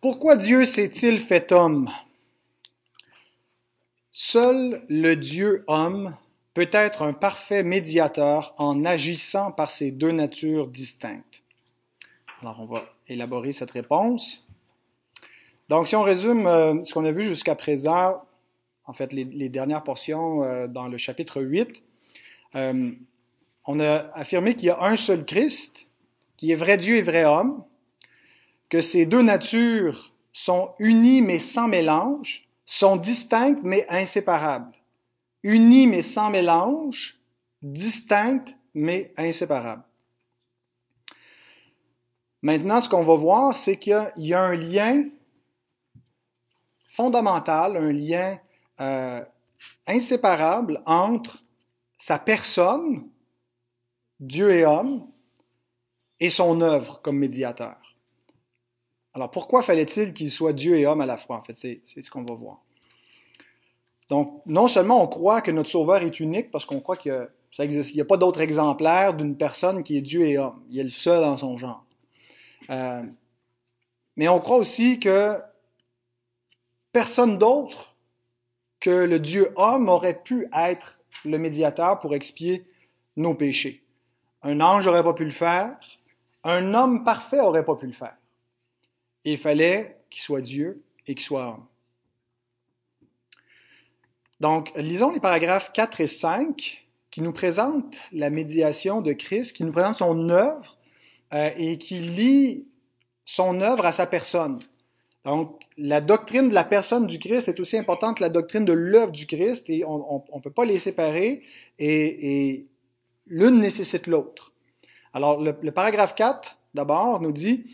Pourquoi Dieu s'est-il fait homme? Seul le Dieu homme peut être un parfait médiateur en agissant par ces deux natures distinctes. Alors on va élaborer cette réponse. Donc si on résume euh, ce qu'on a vu jusqu'à présent, en fait les, dernières portions euh, dans le chapitre 8, euh, on a affirmé qu'il y a un seul Christ, qui est vrai Dieu et vrai homme, que ces deux natures sont unies mais sans mélange, sont distinctes mais inséparables. Unies mais sans mélange, distinctes mais inséparables. Maintenant, ce qu'on va voir, c'est qu'il y a un lien fondamental, un lien euh, inséparable entre sa personne, Dieu et homme, et son œuvre comme médiateur. Alors pourquoi fallait-il qu'il soit Dieu et homme à la fois En fait, c'est ce qu'on va voir. Donc, non seulement on croit que notre Sauveur est unique, parce qu'on croit que n'y a pas d'autre exemplaire d'une personne qui est Dieu et homme. Il est le seul dans son genre. Euh, mais on croit aussi que personne d'autre que le Dieu homme aurait pu être le médiateur pour expier nos péchés. Un ange n'aurait pas pu le faire, un homme parfait n'aurait pas pu le faire il fallait qu'il soit Dieu et qu'il soit homme. Donc, lisons les paragraphes 4 et 5 qui nous présentent la médiation de Christ, qui nous présentent son œuvre euh, et qui lie son œuvre à sa personne. Donc, la doctrine de la personne du Christ est aussi importante que la doctrine de l'œuvre du Christ et on ne peut pas les séparer et, l'une nécessite l'autre. Alors, le paragraphe 4, d'abord, nous dit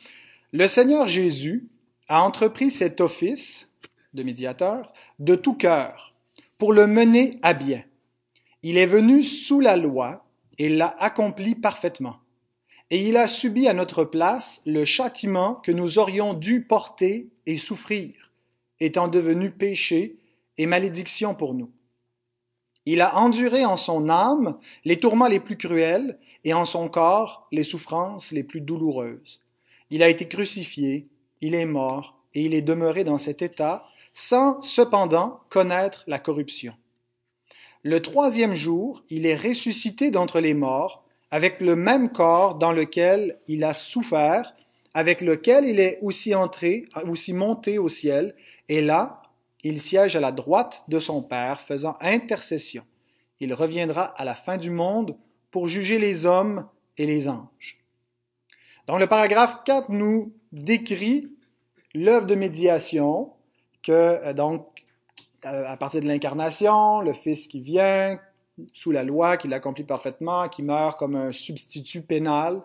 le Seigneur Jésus a entrepris cet office de médiateur de tout cœur pour le mener à bien. Il est venu sous la loi et l'a accompli parfaitement. Et il a subi à notre place le châtiment que nous aurions dû porter et souffrir, étant devenu péché et malédiction pour nous. Il a enduré en son âme les tourments les plus cruels et en son corps les souffrances les plus douloureuses. Il a été crucifié, il est mort, et il est demeuré dans cet état, sans cependant connaître la corruption. Le troisième jour, il est ressuscité d'entre les morts, avec le même corps dans lequel il a souffert, avec lequel il est aussi entré, aussi monté au ciel, et là, il siège à la droite de son Père, faisant intercession. Il reviendra à la fin du monde pour juger les hommes et les anges. Donc le paragraphe 4 nous décrit l'œuvre de médiation que euh, donc euh, à partir de l'incarnation, le Fils qui vient sous la loi, qui l'accomplit parfaitement, qui meurt comme un substitut pénal,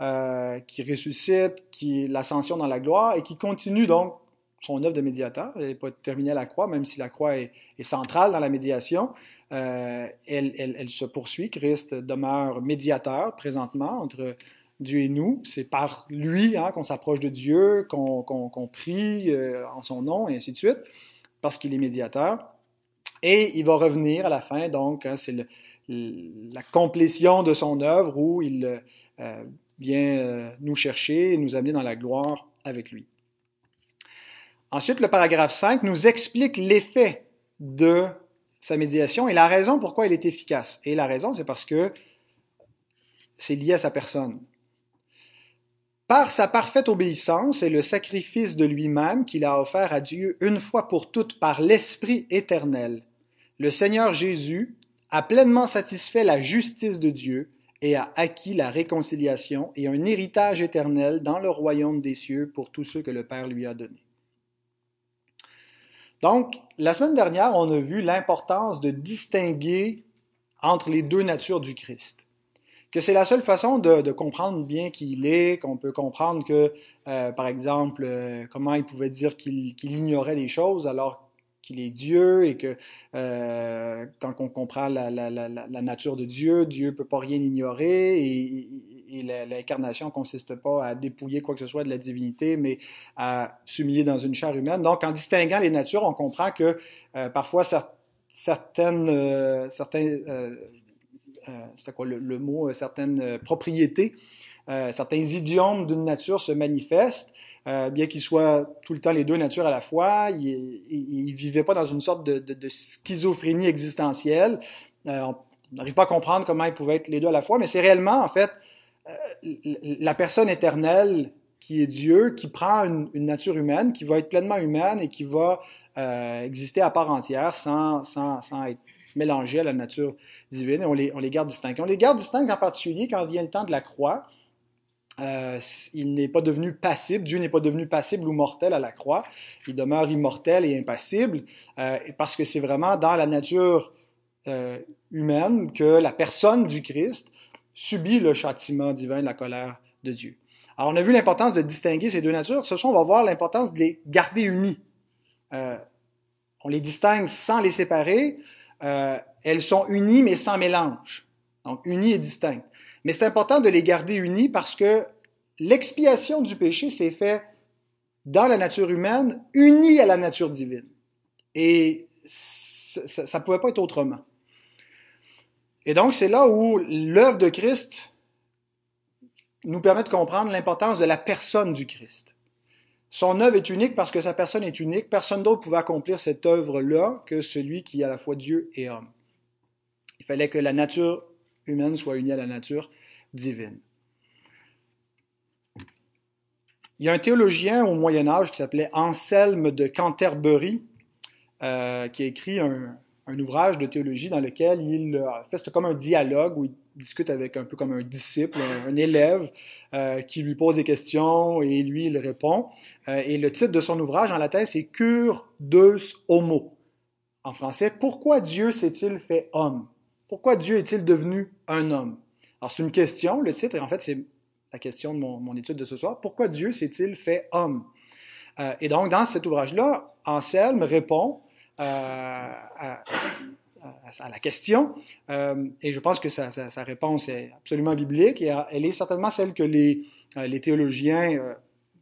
euh, qui ressuscite, qui l'ascension dans la gloire et qui continue donc son œuvre de médiateur. Elle n'est pas terminée à la croix, même si la croix est, centrale dans la médiation. elle, elle, se poursuit. Christ demeure médiateur présentement entre Dieu et nous. C'est par lui hein, qu'on s'approche de Dieu, qu'on prie euh, en son nom, et ainsi de suite, parce qu'il est médiateur. Et il va revenir à la fin, donc, hein, c'est la complétion de son œuvre où il euh, vient euh, nous chercher et nous amener dans la gloire avec lui. Ensuite, le paragraphe 5 nous explique l'effet de sa médiation et la raison pourquoi il est efficace. Et la raison, c'est parce que c'est lié à sa personne. Par sa parfaite obéissance et le sacrifice de lui-même qu'il a offert à Dieu une fois pour toutes par l'Esprit éternel, le Seigneur Jésus a pleinement satisfait la justice de Dieu et a acquis la réconciliation et un héritage éternel dans le royaume des cieux pour tous ceux que le Père lui a donnés. Donc, la semaine dernière, on a vu l'importance de distinguer entre les deux natures du Christ que c'est la seule façon de, comprendre bien qui il est, qu'on peut comprendre que, euh, par exemple, euh, comment il pouvait dire qu'il ignorait des choses alors qu'il est Dieu et que euh, quand on comprend la, nature de Dieu, Dieu peut pas rien ignorer et, et l'incarnation ne consiste pas à dépouiller quoi que ce soit de la divinité, mais à s'humilier dans une chair humaine. Donc, en distinguant les natures, on comprend que parfois certaines, certains c'est quoi le, mot, certaines propriétés, certains idiomes d'une nature se manifestent, bien qu'ils soient tout le temps les deux natures à la fois. Ils ne vivaient pas dans une sorte de, schizophrénie existentielle. on n'arrive pas à comprendre comment ils pouvaient être les deux à la fois, mais c'est réellement, en fait, la personne éternelle qui est Dieu, qui prend une, nature humaine, qui va être pleinement humaine et qui va euh, exister à part entière sans, sans, sans, être mélangé à la nature divine. Et on les, on les garde distincts. On les garde distincts en particulier quand vient le temps de la croix. Euh, il n'est pas devenu passible, Dieu n'est pas devenu passible ou mortel à la croix, il demeure immortel et impassible, euh, parce que c'est vraiment dans la nature euh, humaine que la personne du Christ subit le châtiment divin, la colère de Dieu. Alors, on a vu l'importance de distinguer ces deux natures. Ce soir, on va voir l'importance de les garder unis. On les distingue sans les séparer. Euh, elles sont unies, mais sans mélange. Donc, unies et distinctes. Mais c'est important de les garder unies parce que l'expiation du péché s'est faite dans la nature humaine, unie à la nature divine. Et ça ne pouvait pas être autrement. Et donc, c'est là où l'œuvre de Christ nous permet de comprendre l'importance de la personne du Christ. Son œuvre est unique parce que sa personne est unique. Personne d'autre pouvait accomplir cette œuvre-là que celui qui est à la fois Dieu et homme. Il fallait que la nature humaine soit unie à la nature divine. Il y a un théologien au Moyen Âge qui s'appelait Anselme de Canterbury, euh, qui a écrit un, un, ouvrage de théologie dans lequel il euh, fait comme un dialogue où il discute avec un peu comme un disciple, un, élève euh, qui lui pose des questions et lui il répond. Euh, et le titre de son ouvrage en latin c'est Cure deus homo. En français, pourquoi Dieu s'est-il fait homme? Pourquoi Dieu est-il devenu un homme? Alors c'est une question, le titre, et en fait c'est la question de mon, mon, étude de ce soir. Pourquoi Dieu s'est-il fait homme? Et donc dans cet ouvrage-là, Anselme répond à, à, la question. Euh, et je pense que sa, réponse est absolument biblique et elle est certainement celle que les, euh, théologiens euh,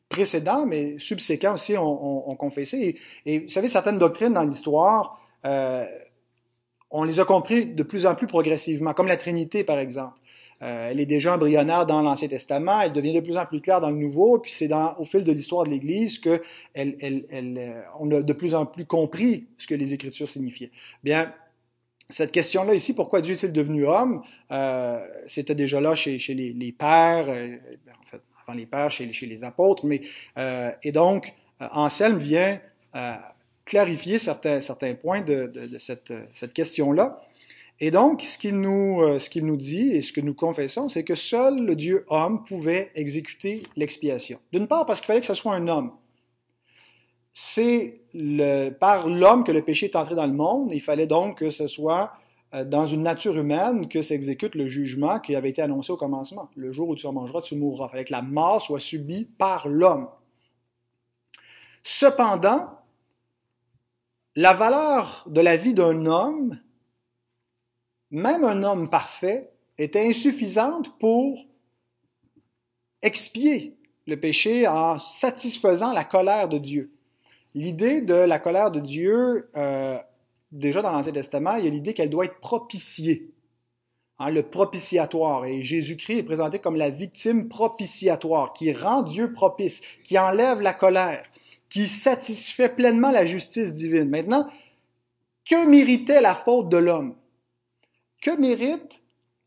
précédents, mais subséquents aussi, ont, ont, et, vous savez, certaines doctrines dans l'histoire, on les a compris de plus en plus progressivement, comme la Trinité, par exemple. Euh, elle est déjà embryonnaire dans l'Ancien Testament, elle devient de plus en plus claire dans le Nouveau, puis c'est au fil de l'histoire de l'Église que elle, elle, elle, on a de plus en plus compris ce que les Écritures signifiaient. Bien, cette question-là ici, pourquoi Dieu est-il devenu homme, euh, c'était déjà là chez, les, pères, euh, en fait, avant les pères, chez, les apôtres, mais euh, et donc euh, Anselme vient euh, clarifier certains, points de, cette question-là. Et donc, ce qu'il nous, qu'il nous dit et ce que nous confessons, c'est que seul le Dieu homme pouvait exécuter l'expiation. D'une part, parce qu'il fallait que ce soit un homme c'est par l'homme que le péché est entré dans le monde. Il fallait donc que ce soit euh, dans une nature humaine que s'exécute le jugement qui avait été annoncé au commencement. Le jour où tu en mangeras, tu mourras. Il fallait que la mort soit subie par l'homme. Cependant, la valeur de la vie d'un homme, même un homme parfait, était insuffisante pour expier le péché en satisfaisant la colère de Dieu. L'idée de la colère de Dieu, euh, déjà dans l'Ancien Testament, il y a l'idée qu'elle doit être propitiée. Hein, le propitiatoire. Et Jésus-Christ est présenté comme la victime propitiatoire, qui rend Dieu propice, qui enlève la colère, qui satisfait pleinement la justice divine. Maintenant, que méritait la faute de l'homme? Que mérite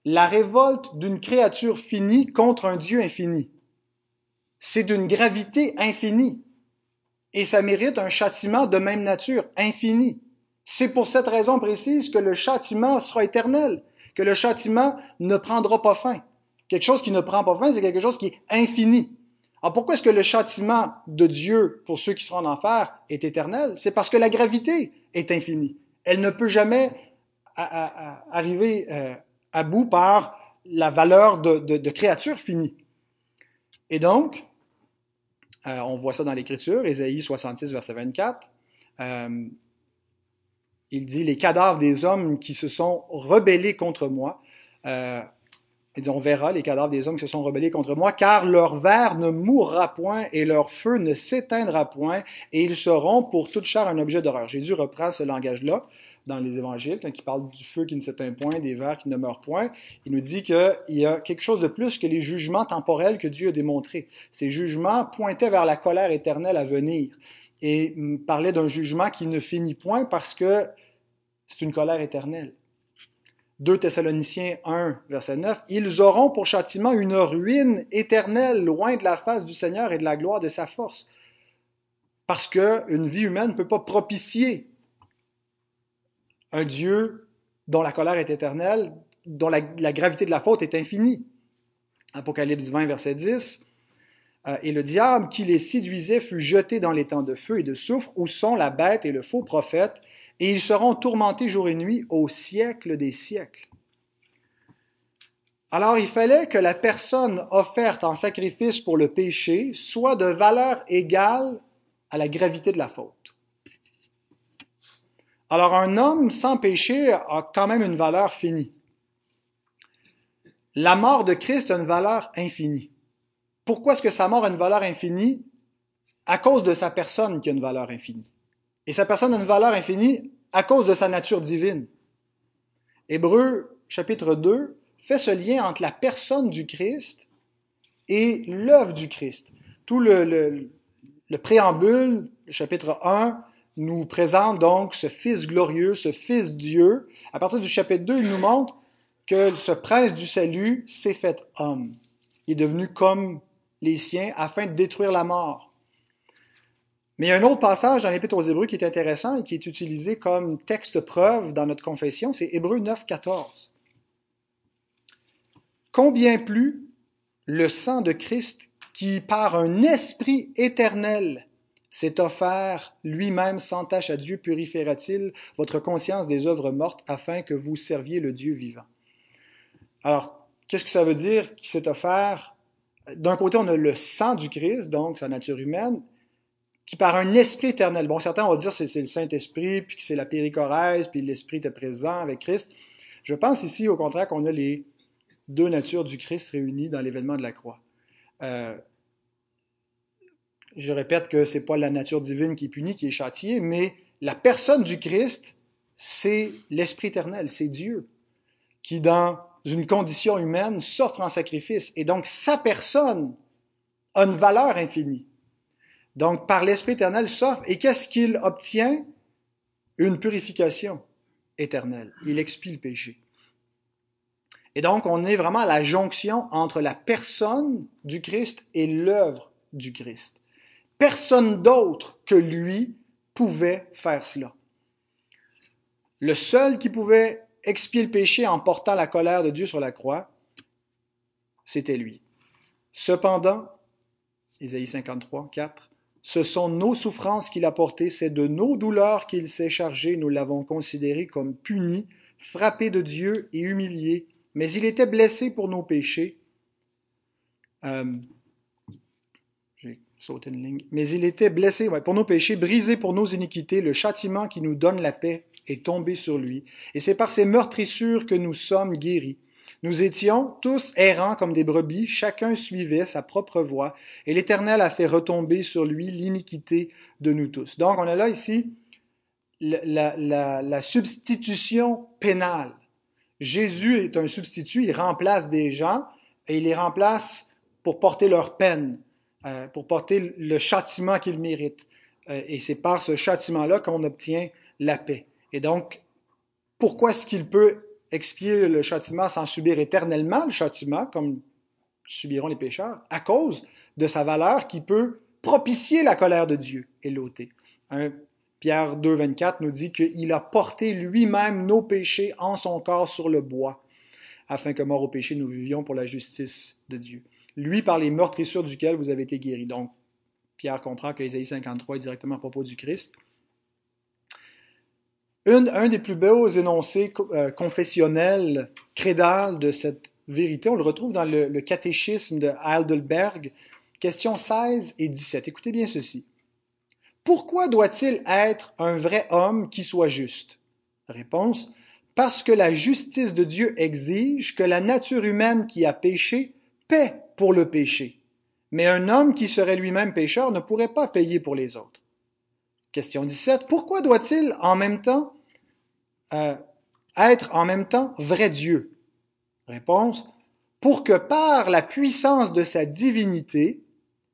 la révolte d'une créature finie contre un Dieu infini? C'est d'une gravité infinie. Et ça mérite un châtiment de même nature, infini. C'est pour cette raison précise que le châtiment sera éternel, que le châtiment ne prendra pas fin. Quelque chose qui ne prend pas fin, c'est quelque chose qui est infini. Alors pourquoi est-ce que le châtiment de Dieu pour ceux qui seront en enfer est éternel? C'est parce que la gravité est infinie. Elle ne peut jamais arriver euh, à bout par la valeur de, de, de créature finie. Et donc, euh, on voit ça dans l'Écriture, Ésaïe 66, verset 24. Euh, il dit, les cadavres des hommes qui se sont rebellés contre moi. Il dit, on verra les cadavres des hommes qui se sont rebellés contre moi, car leur verre ne mourra point et leur feu ne s'éteindra point, et ils seront pour toute chair un objet d'horreur. Jésus reprend ce langage-là dans les évangiles, quand il parle du feu qui ne s'éteint point, des vers qui ne meurent point. Il nous dit qu'il y a quelque chose de plus que les jugements temporels que Dieu a démontrés. Ces jugements pointaient vers la colère éternelle à venir et parlaient d'un jugement qui ne finit point parce que c'est une colère éternelle. 2 Thessaloniciens 1, verset 9, Ils auront pour châtiment une ruine éternelle, loin de la face du Seigneur et de la gloire de sa force. Parce qu'une vie humaine ne peut pas propicier un Dieu dont la colère est éternelle, dont la, gravité de la faute est infinie. Apocalypse 20, verset 10. Euh, et le diable qui les séduisait fut jeté dans les temps de feu et de soufre où sont la bête et le faux prophète, et ils seront tourmentés jour et nuit au siècle des siècles. Alors il fallait que la personne offerte en sacrifice pour le péché soit de valeur égale à la gravité de la faute. Alors un homme sans péché a quand même une valeur finie. La mort de Christ a une valeur infinie. Pourquoi est-ce que sa mort a une valeur infinie? À cause de sa personne qui a une valeur infinie. Et sa personne a une valeur infinie à cause de sa nature divine. Hébreu chapitre 2 fait ce lien entre la personne du Christ et l'œuvre du Christ. Tout le, le, préambule, le chapitre 1, nous présente donc ce Fils glorieux, ce Fils Dieu. À partir du chapitre 2, il nous montre que ce prince du salut s'est fait homme. Il est devenu comme les siens afin de détruire la mort. Mais il y a un autre passage dans l'Épître aux Hébreux qui est intéressant et qui est utilisé comme texte preuve dans notre confession, c'est Hébreux 9, 14. Combien plus le sang de Christ qui, par un esprit éternel, s'est offert lui-même sans tâche à Dieu, purifiera-t-il votre conscience des œuvres mortes afin que vous serviez le Dieu vivant? Alors, qu'est-ce que ça veut dire qu'il s'est offert? D'un côté, on a le sang du Christ, donc sa nature humaine, qui par un esprit éternel, bon, certains vont dire que c'est le Saint-Esprit, puis que c'est la péricorèse, puis l'Esprit était présent avec Christ. Je pense ici, au contraire, qu'on a les deux natures du Christ réunies dans l'événement de la croix. Euh, je répète que c'est pas la nature divine qui est punie, qui est châtiée, mais la personne du Christ, c'est l'Esprit éternel, c'est Dieu, qui dans une condition humaine s'offre en sacrifice. Et donc sa personne a une valeur infinie. Donc, par l'Esprit éternel s'offre. Et qu'est-ce qu'il obtient? Une purification éternelle. Il expie le péché. Et donc, on est vraiment à la jonction entre la personne du Christ et l'œuvre du Christ. Personne d'autre que lui pouvait faire cela. Le seul qui pouvait expier le péché en portant la colère de Dieu sur la croix, c'était lui. Cependant, Isaïe 53, 4, ce sont nos souffrances qu'il a portées, c'est de nos douleurs qu'il s'est chargé, nous l'avons considéré comme puni, frappé de Dieu et humilié, mais il était blessé pour nos péchés. Euh, j'ai sauté une ligne. Mais il était blessé pour nos péchés, brisé pour nos iniquités, le châtiment qui nous donne la paix est tombé sur lui, et c'est par ses meurtrissures que nous sommes guéris. Nous étions tous errants comme des brebis, chacun suivait sa propre voie, et l'Éternel a fait retomber sur lui l'iniquité de nous tous. Donc on a là ici la, la, substitution pénale. Jésus est un substitut, il remplace des gens, et il les remplace pour porter leur peine, euh, pour porter le châtiment qu'ils méritent. Euh, et c'est par ce châtiment-là qu'on obtient la paix. Et donc, pourquoi est-ce qu'il peut expier le châtiment sans subir éternellement le châtiment, comme subiront les pécheurs, à cause de sa valeur qui peut propicier la colère de Dieu et l'ôter. Pierre 2, 24 nous dit qu'il a porté lui-même nos péchés en son corps sur le bois, afin que mort au péché, nous vivions pour la justice de Dieu. Lui, par les meurtrissures duquel vous avez été guéris. Donc, Pierre comprend que Isaïe 53 est directement à propos du Christ un des plus beaux énoncés euh, confessionnels, crédales de cette vérité, on le retrouve dans le, catéchisme de Heidelberg, questions 16 et 17. Écoutez bien ceci. Pourquoi doit-il être un vrai homme qui soit juste? Réponse. parce que la justice de Dieu exige que la nature humaine qui a péché paie pour le péché. Mais un homme qui serait lui-même pécheur ne pourrait pas payer pour les autres. Question 17. Pourquoi doit-il en même temps euh, être en même temps vrai Dieu Réponse. Pour que par la puissance de sa divinité,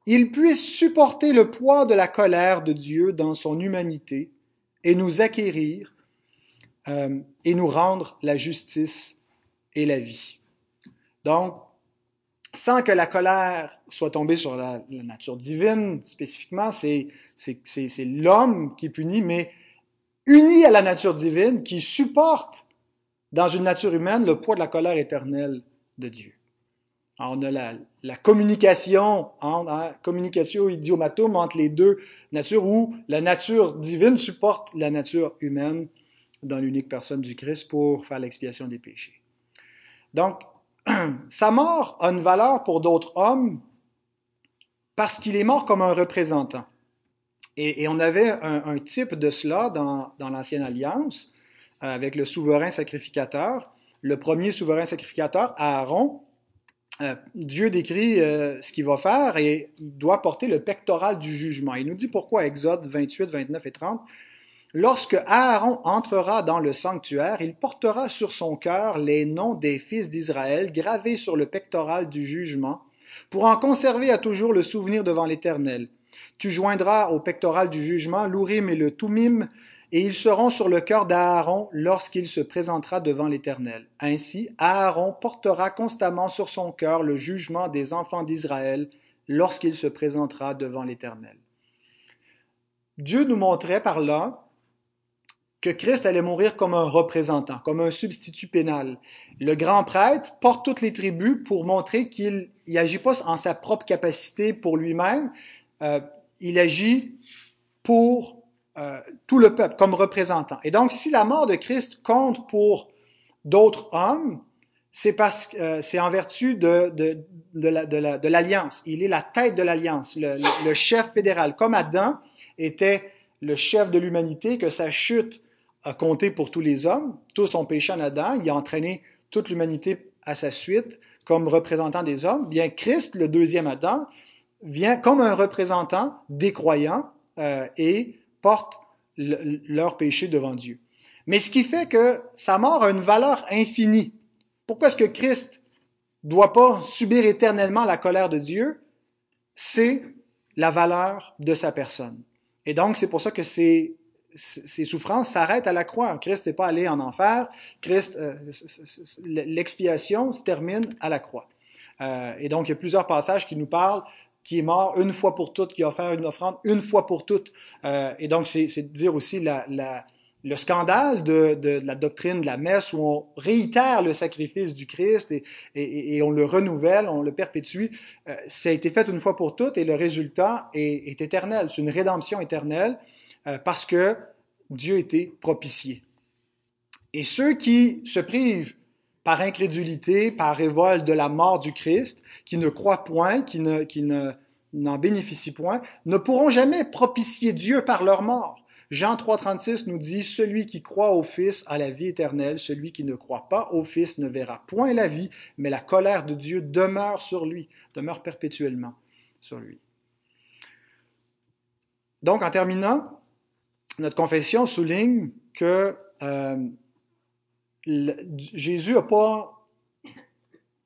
il puisse supporter le poids de la colère de Dieu dans son humanité et nous acquérir euh, et nous rendre la justice et la vie. Donc, sans que la colère soit tombée sur la, nature divine spécifiquement, c'est l'homme qui est puni, mais uni à la nature divine qui supporte dans une nature humaine le poids de la colère éternelle de Dieu. on a la, communication, hein, communication idiomatome entre les deux natures où la nature divine supporte la nature humaine dans l'unique personne du Christ pour faire l'expiation des péchés. Donc, sa mort a une valeur pour d'autres hommes parce qu'il est mort comme un représentant. Et, on avait un, type de cela dans, l'Ancienne Alliance euh, avec le souverain sacrificateur. Le premier souverain sacrificateur, Aaron, euh, Dieu décrit euh, ce qu'il va faire et il doit porter le pectoral du jugement. Il nous dit pourquoi, Exode 28, 29 et 30. Lorsque Aaron entrera dans le sanctuaire, il portera sur son cœur les noms des fils d'Israël gravés sur le pectoral du jugement, pour en conserver à toujours le souvenir devant l'Éternel. Tu joindras au pectoral du jugement l'Urim et le Tumim, et ils seront sur le cœur d'Aaron lorsqu'il se présentera devant l'Éternel. Ainsi, Aaron portera constamment sur son cœur le jugement des enfants d'Israël lorsqu'il se présentera devant l'Éternel. Dieu nous montrait par là que Christ allait mourir comme un représentant, comme un substitut pénal. Le grand prêtre porte toutes les tribus pour montrer qu'il n'agit pas en sa propre capacité pour lui-même, euh, il agit pour euh, tout le peuple comme représentant. Et donc, si la mort de Christ compte pour d'autres hommes, c'est parce euh, c'est en vertu de, l'alliance. il est la tête de l'alliance, le, chef fédéral. Comme Adam était le chef de l'humanité, que sa chute a compté pour tous les hommes. Tous ont péché en Adam. Il a entraîné toute l'humanité à sa suite comme représentant des hommes. Bien, Christ, le deuxième Adam, vient comme un représentant des croyants euh, et porte leur péché devant Dieu. Mais ce qui fait que sa mort a une valeur infinie. Pourquoi est-ce que Christ doit pas subir éternellement la colère de Dieu? C'est la valeur de sa personne. Et donc, c'est pour ça que ses souffrances s'arrêtent à la croix. Christ n'est pas allé en enfer. Christ, euh, l'expiation se termine à la croix. Euh, et donc, il y a plusieurs passages qui nous parlent qui est mort une fois pour toutes, qui a offert une offrande une fois pour toutes. Euh, et donc, c'est de dire aussi la, la, le scandale de, de, la doctrine de la messe où on réitère le sacrifice du Christ et, et, et on le renouvelle, on le perpétue. Euh, ça a été fait une fois pour toutes et le résultat est, est éternel. C'est une rédemption éternelle. Euh, parce que Dieu était propitié. Et ceux qui se privent par incrédulité, par révolte de la mort du Christ, qui ne croient point, qui ne, n'en bénéficient point, ne pourront jamais propitier Dieu par leur mort. Jean 3,36 nous dit Celui qui croit au Fils a la vie éternelle, celui qui ne croit pas au Fils ne verra point la vie, mais la colère de Dieu demeure sur lui, demeure perpétuellement sur lui. Donc, en terminant, notre confession souligne que euh, Jésus n'a pas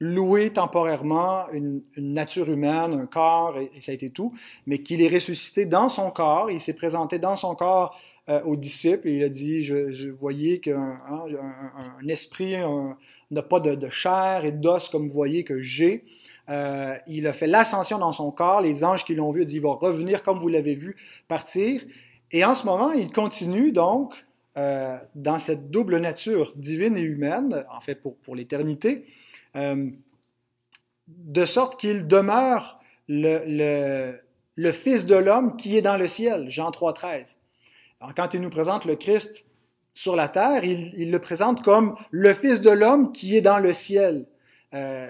loué temporairement une, nature humaine, un corps, et, ça a été tout, mais qu'il est ressuscité dans son corps, il s'est présenté dans son corps euh, aux disciples, et il a dit, je, voyais qu'un hein, un, esprit n'a pas de, de, chair et d'os comme vous voyez que j'ai. Euh, il a fait l'ascension dans son corps, les anges qui l'ont vu, ont dit, il va revenir comme vous l'avez vu partir. Et en ce moment, il continue donc euh, dans cette double nature divine et humaine, en fait pour, pour l'éternité, euh, de sorte qu'il demeure le, le, le Fils de l'homme qui est dans le ciel, Jean 3,13. Alors, quand il nous présente le Christ sur la terre, il, il le présente comme le Fils de l'homme qui est dans le ciel, euh,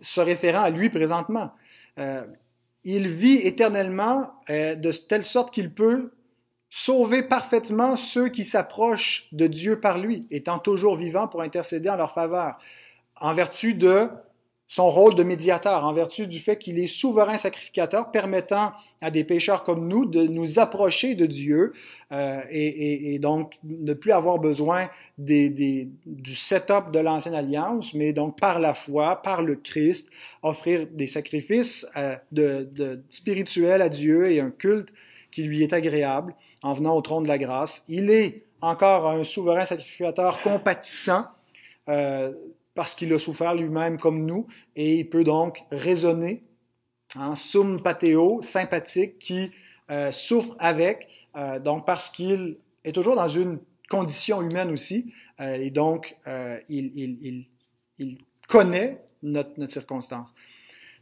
se référant à lui présentement. Euh, il vit éternellement euh, de telle sorte qu'il peut sauver parfaitement ceux qui s'approchent de Dieu par lui, étant toujours vivant pour intercéder en leur faveur, en vertu de son rôle de médiateur, en vertu du fait qu'il est souverain sacrificateur, permettant à des pécheurs comme nous de nous approcher de Dieu euh, et, donc ne plus avoir besoin des, des, du setup de l'ancienne alliance, mais donc par la foi, par le Christ, offrir des sacrifices euh, de, spirituels à Dieu et un culte qui lui est agréable en venant au trône de la grâce. Il est encore un souverain sacrificateur compatissant. Euh, parce qu'il a souffert lui-même comme nous, et il peut donc raisonner en sum pateo, sympathique, qui euh, souffre avec, euh, donc parce qu'il est toujours dans une condition humaine aussi, et donc il, il, connaît notre, notre circonstance.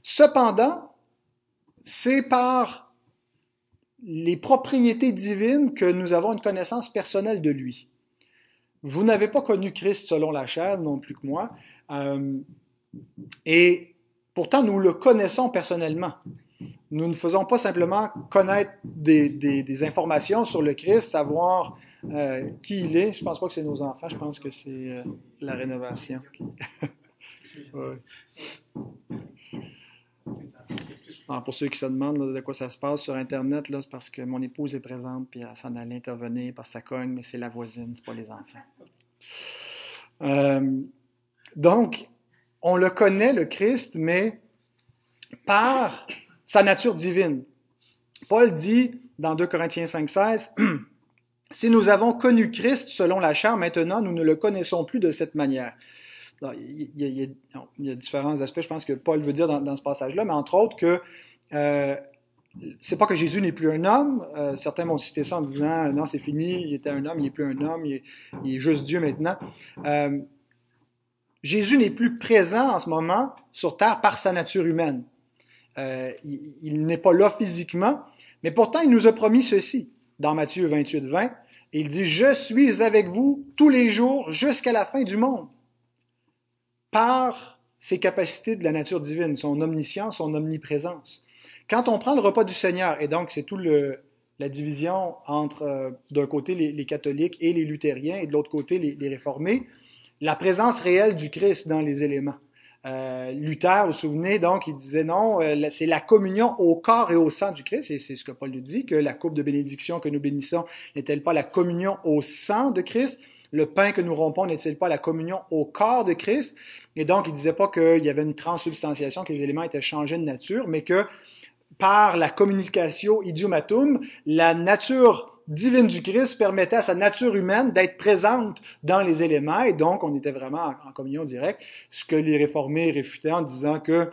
Cependant, c'est par les propriétés divines que nous avons une connaissance personnelle de lui. Vous n'avez pas connu Christ selon la chair, non plus que moi. Euh, et pourtant, nous le connaissons personnellement. Nous ne faisons pas simplement connaître des, informations sur le Christ, savoir euh, qui il est. Je ne pense pas que c'est nos enfants, je pense que c'est euh, la rénovation. pour ceux qui se demandent de quoi ça se passe sur Internet, c'est parce que mon épouse est présente puis elle s'en allait intervenir parce que ça cogne, mais c'est la voisine, c'est pas les enfants. Euh, donc, on le connaît, le Christ, mais par sa nature divine. Paul dit dans 2 Corinthiens 5,16 Si nous avons connu Christ selon la chair, maintenant nous ne le connaissons plus de cette manière. Il, y a, différents aspects, je pense, que Paul veut dire dans, ce passage-là, mais entre autres que euh, c'est pas que Jésus n'est plus un homme. Euh, certains m'ont cité ça en disant non, c'est fini, il était un homme, il n'est plus un homme, il est, juste Dieu maintenant. Euh, Jésus n'est plus présent en ce moment sur terre par sa nature humaine. Euh, il, n'est pas là physiquement, mais pourtant il nous a promis ceci dans Matthieu 28, 20. Il dit Je suis avec vous tous les jours jusqu'à la fin du monde. Par ses capacités de la nature divine, son omniscience, son omniprésence. Quand on prend le repas du Seigneur, et donc c'est tout le, la division entre euh, d'un côté les, catholiques et les luthériens et de l'autre côté les, réformés, la présence réelle du Christ dans les éléments. Euh, Luther, vous vous souvenez, donc, il disait non, euh, c'est la communion au corps et au sang du Christ, et c'est ce que Paul nous dit, que la coupe de bénédiction que nous bénissons n'est-elle pas la communion au sang de Christ? Le pain que nous rompons n'est-il pas la communion au corps de Christ? Et donc, il disait pas qu'il y avait une transsubstantiation, que les éléments étaient changés de nature, mais que par la communication idiomatum, la nature divine du Christ permettait à sa nature humaine d'être présente dans les éléments et donc on était vraiment en, communion directe, ce que les réformés réfutaient en disant que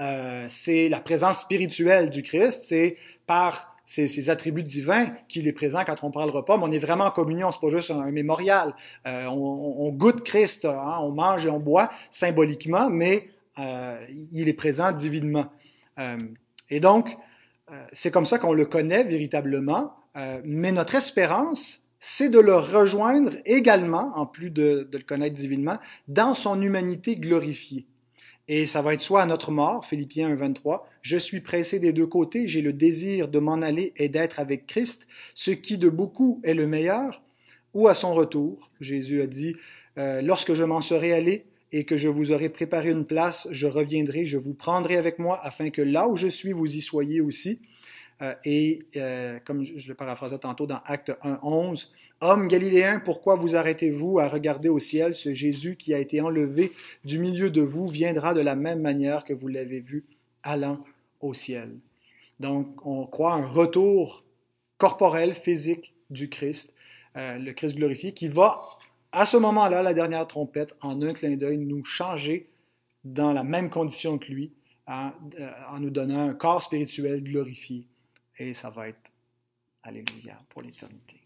euh, c'est la présence spirituelle du Christ, c'est par ses, attributs divins qu'il est présent quand on prend le repas, mais on est vraiment en communion, c'est pas juste un, mémorial. Euh, on, on, goûte Christ, hein, on mange et on boit symboliquement, mais euh, il est présent divinement. Euh, et donc, euh, c'est comme ça qu'on le connaît véritablement, euh, mais notre espérance, c'est de le rejoindre également, en plus de, de, le connaître divinement, dans son humanité glorifiée. Et ça va être soit à notre mort, Philippiens 1, 23, je suis pressé des deux côtés, j'ai le désir de m'en aller et d'être avec Christ, ce qui de beaucoup est le meilleur, ou à son retour, Jésus a dit, euh, lorsque je m'en serai allé, et que je vous aurai préparé une place, je reviendrai, je vous prendrai avec moi afin que là où je suis, vous y soyez aussi. Euh, et euh, comme je, le paraphrasais tantôt dans Acte 1, 11, Homme galiléen, pourquoi vous arrêtez-vous à regarder au ciel? Ce Jésus qui a été enlevé du milieu de vous viendra de la même manière que vous l'avez vu allant au ciel. Donc, on croit un retour corporel, physique du Christ, euh, le Christ glorifié, qui va à ce moment-là, la dernière trompette, en un clin d'œil, nous changer dans la même condition que lui, en, nous donnant un corps spirituel glorifié. Et ça va être Alléluia pour l'éternité.